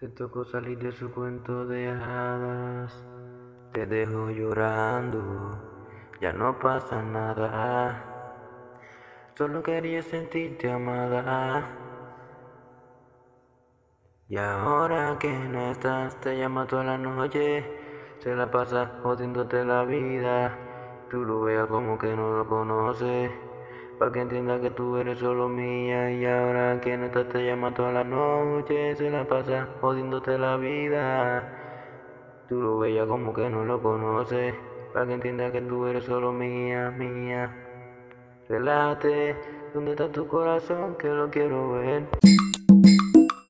Te tocó salir de su cuento de hadas. Te dejo llorando, ya no pasa nada. Solo quería sentirte amada. Y ahora que no estás, te llama toda la noche. Se la pasa jodiéndote la vida. Tú lo veas como que no lo conoces. Para que entienda que tú eres solo mía y ahora que no te llama toda la noche, se la pasa jodiéndote la vida. Tú lo veas como que no lo conoces, para que entienda que tú eres solo mía, mía. Relájate, ¿dónde está tu corazón? Que lo quiero ver.